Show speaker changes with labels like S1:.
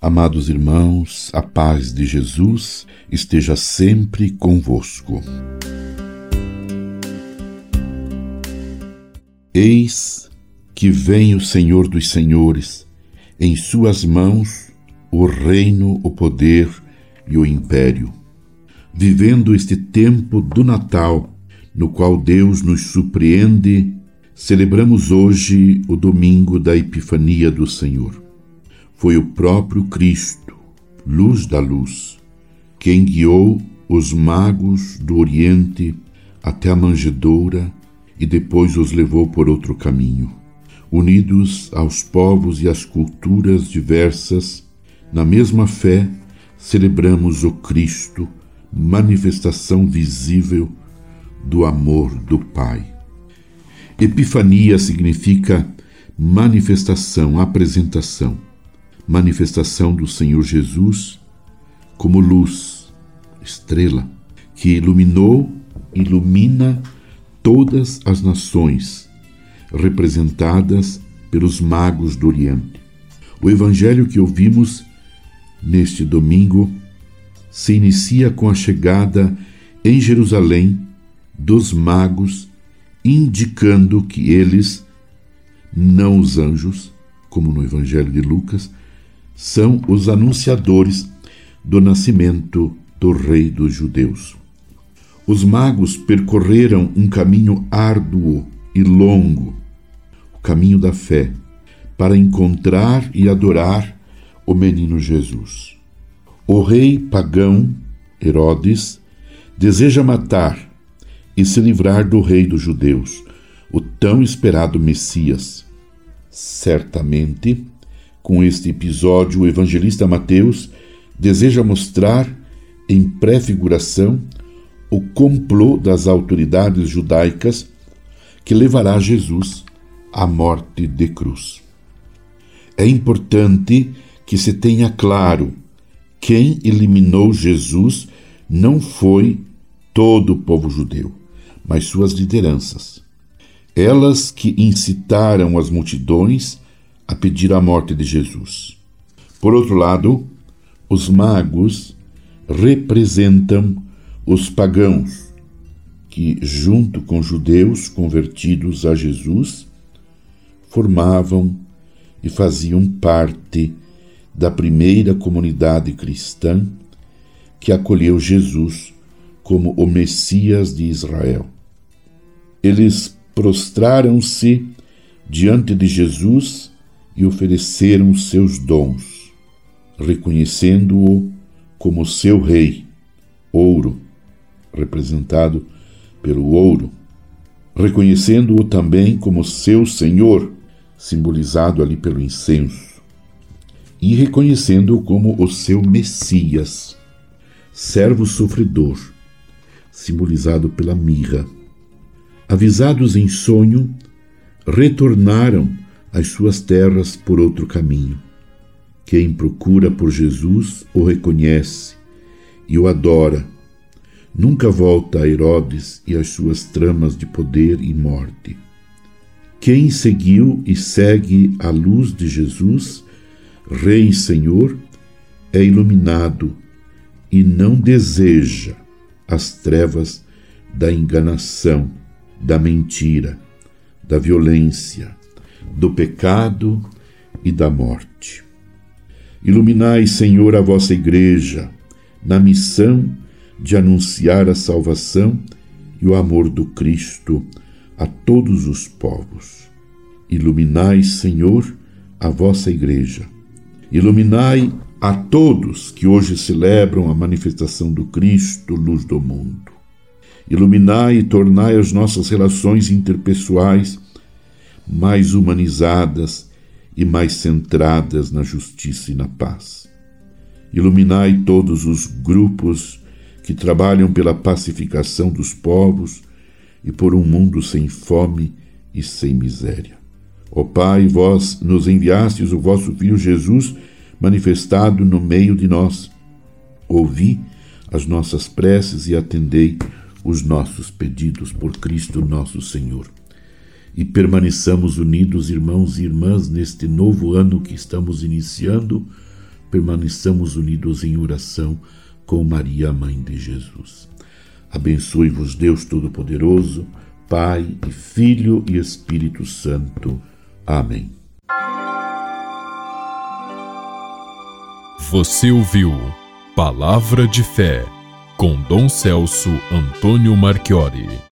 S1: Amados irmãos, a paz de Jesus esteja sempre convosco. Eis que vem o Senhor dos Senhores, em suas mãos o reino, o poder e o império. Vivendo este tempo do Natal, no qual Deus nos surpreende, celebramos hoje o domingo da Epifania do Senhor. Foi o próprio Cristo, luz da luz, quem guiou os magos do Oriente até a manjedoura e depois os levou por outro caminho. Unidos aos povos e às culturas diversas, na mesma fé, celebramos o Cristo, manifestação visível do amor do Pai. Epifania significa manifestação, apresentação manifestação do Senhor Jesus como luz, estrela, que iluminou, ilumina todas as nações, representadas pelos magos do Oriente. O evangelho que ouvimos neste domingo se inicia com a chegada em Jerusalém dos magos, indicando que eles, não os anjos, como no evangelho de Lucas, são os anunciadores do nascimento do Rei dos Judeus. Os magos percorreram um caminho árduo e longo, o caminho da fé, para encontrar e adorar o menino Jesus. O rei pagão, Herodes, deseja matar e se livrar do rei dos judeus, o tão esperado Messias. Certamente, com este episódio, o evangelista Mateus deseja mostrar, em prefiguração, o complô das autoridades judaicas que levará Jesus à morte de cruz. É importante que se tenha claro quem eliminou Jesus não foi todo o povo judeu, mas suas lideranças. Elas que incitaram as multidões a pedir a morte de Jesus. Por outro lado, os magos representam os pagãos, que, junto com judeus convertidos a Jesus, formavam e faziam parte da primeira comunidade cristã que acolheu Jesus como o Messias de Israel. Eles prostraram-se diante de Jesus e ofereceram seus dons, reconhecendo-o como seu rei, ouro, representado pelo ouro, reconhecendo-o também como seu senhor, simbolizado ali pelo incenso, e reconhecendo-o como o seu Messias, servo sofredor, simbolizado pela mirra. Avisados em sonho, retornaram as suas terras por outro caminho. Quem procura por Jesus o reconhece e o adora. Nunca volta a Herodes e as suas tramas de poder e morte. Quem seguiu e segue a luz de Jesus, Rei e Senhor, é iluminado e não deseja as trevas da enganação, da mentira, da violência, do pecado e da morte. Iluminai, Senhor, a vossa Igreja na missão de anunciar a salvação e o amor do Cristo a todos os povos. Iluminai, Senhor, a vossa Igreja. Iluminai a todos que hoje celebram a manifestação do Cristo, luz do mundo. Iluminai e tornai as nossas relações interpessoais mais humanizadas e mais centradas na justiça e na paz. Iluminai todos os grupos que trabalham pela pacificação dos povos e por um mundo sem fome e sem miséria. Ó Pai, vós nos enviastes o vosso Filho Jesus manifestado no meio de nós. Ouvi as nossas preces e atendei os nossos pedidos por Cristo nosso Senhor e permaneçamos unidos, irmãos e irmãs, neste novo ano que estamos iniciando, permaneçamos unidos em oração com Maria, mãe de Jesus. Abençoe-vos Deus Todo-Poderoso, Pai e Filho e Espírito Santo. Amém.
S2: Você ouviu Palavra de Fé com Dom Celso Antônio Marchiori.